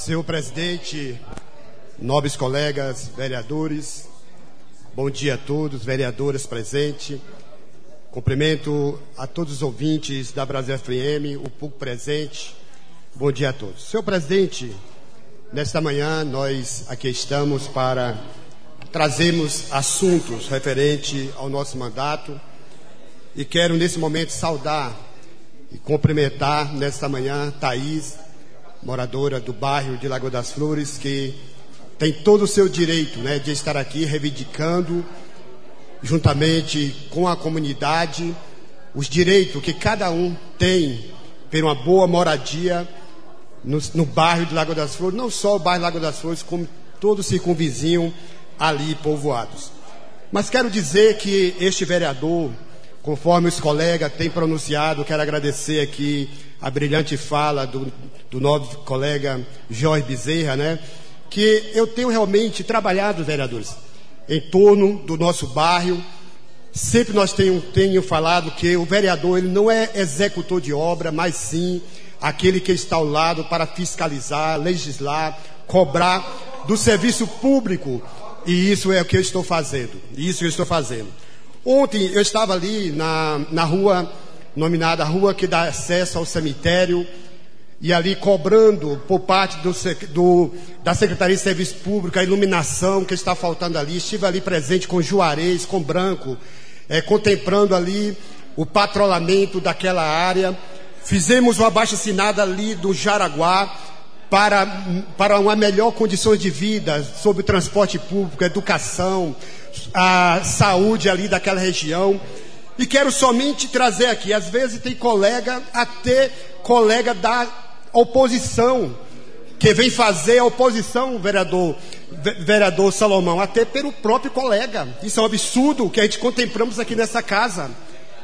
Senhor presidente, nobres colegas, vereadores, bom dia a todos, vereadoras presentes. Cumprimento a todos os ouvintes da Brasil FM, o público presente. Bom dia a todos. Senhor presidente, nesta manhã nós aqui estamos para trazermos assuntos referentes ao nosso mandato e quero nesse momento saudar e cumprimentar nesta manhã Thaís, moradora do bairro de Lagoa das Flores, que tem todo o seu direito né, de estar aqui reivindicando, juntamente com a comunidade, os direitos que cada um tem ter uma boa moradia no, no bairro de Lagoa das Flores, não só o bairro de Lagoa das Flores, como todo o circunvizinho ali povoados. Mas quero dizer que este vereador, conforme os colegas têm pronunciado, quero agradecer aqui a brilhante fala do, do colega Jorge Bezerra, né? Que eu tenho realmente trabalhado, vereadores, em torno do nosso bairro. Sempre nós tenho, tenho falado que o vereador ele não é executor de obra, mas sim aquele que está ao lado para fiscalizar, legislar, cobrar do serviço público. E isso é o que eu estou fazendo. Isso eu estou fazendo. Ontem eu estava ali na, na rua nominada Rua que dá acesso ao cemitério, e ali cobrando por parte do, do, da Secretaria de Serviço Público a iluminação que está faltando ali. Estive ali presente com Juarez, com Branco, é, contemplando ali o patrulhamento daquela área. Fizemos uma baixa assinada ali do Jaraguá para, para uma melhor condições de vida sobre transporte público, educação, a saúde ali daquela região. E quero somente trazer aqui, às vezes tem colega, até colega da oposição, que vem fazer a oposição, vereador, vereador Salomão, até pelo próprio colega. Isso é um absurdo que a gente contemplamos aqui nessa casa.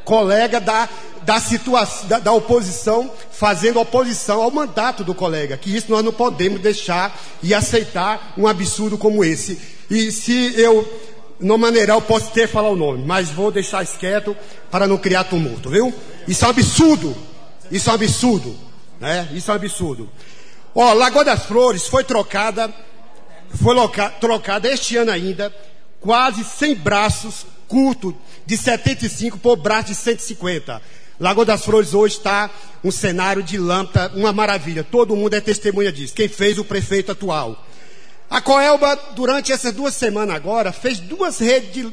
Colega da, da situação, da, da oposição, fazendo oposição ao mandato do colega. Que isso nós não podemos deixar e aceitar um absurdo como esse. E se eu no maneiral posso ter falar o nome, mas vou deixar isso quieto para não criar tumulto, viu? Isso é um absurdo. Isso é um absurdo. Né? Isso é um absurdo. Ó, Lagoa das Flores foi trocada, foi loca, trocada este ano ainda, quase 100 braços curtos de 75 por braço de 150. Lagoa das Flores hoje está um cenário de lâmpada, uma maravilha. Todo mundo é testemunha disso. Quem fez o prefeito atual. A Coelba, durante essas duas semanas agora, fez duas redes,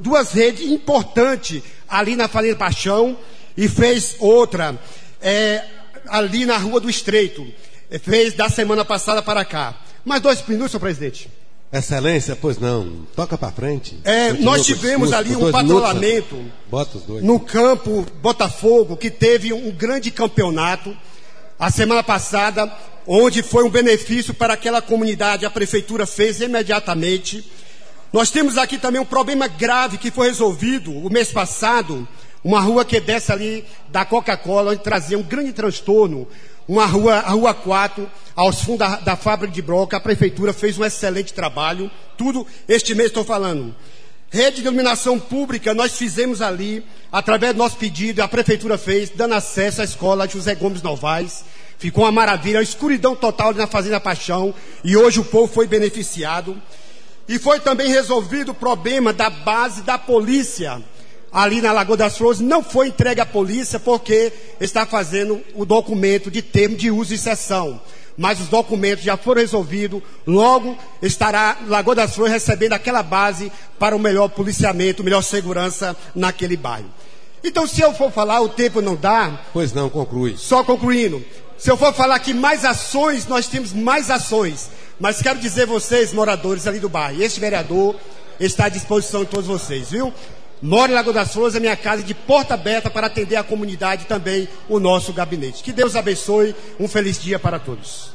duas redes importantes ali na Farinha Paixão e fez outra é, ali na Rua do Estreito. É, fez da semana passada para cá. Mais dois minutos, senhor presidente. Excelência, pois não. Toca para frente. É, nós tivemos ali um patrulhamento no campo Botafogo, que teve um grande campeonato a semana passada, onde foi um benefício para aquela comunidade. A prefeitura fez imediatamente. Nós temos aqui também um problema grave que foi resolvido o mês passado uma rua que desce ali da Coca-Cola, onde trazia um grande transtorno. Uma rua, a Rua 4, aos fundos da, da fábrica de broca, a prefeitura fez um excelente trabalho. Tudo este mês estou falando. Rede de iluminação pública, nós fizemos ali, através do nosso pedido, a prefeitura fez, dando acesso à escola José Gomes Novaes. Ficou uma maravilha, uma escuridão total na Fazenda Paixão, e hoje o povo foi beneficiado. E foi também resolvido o problema da base da polícia ali na Lagoa das Flores, não foi entregue à polícia porque está fazendo o documento de termo de uso e sessão. Mas os documentos já foram resolvidos, logo estará Lagoa das Flores recebendo aquela base para o melhor policiamento, melhor segurança naquele bairro. Então, se eu for falar, o tempo não dá. Pois não, conclui. Só concluindo. Se eu for falar que mais ações, nós temos mais ações. Mas quero dizer vocês, moradores ali do bairro, este vereador está à disposição de todos vocês, viu? Moro em Lagoa das Flores, é minha casa de porta aberta para atender a comunidade e também o nosso gabinete. Que Deus abençoe, um feliz dia para todos.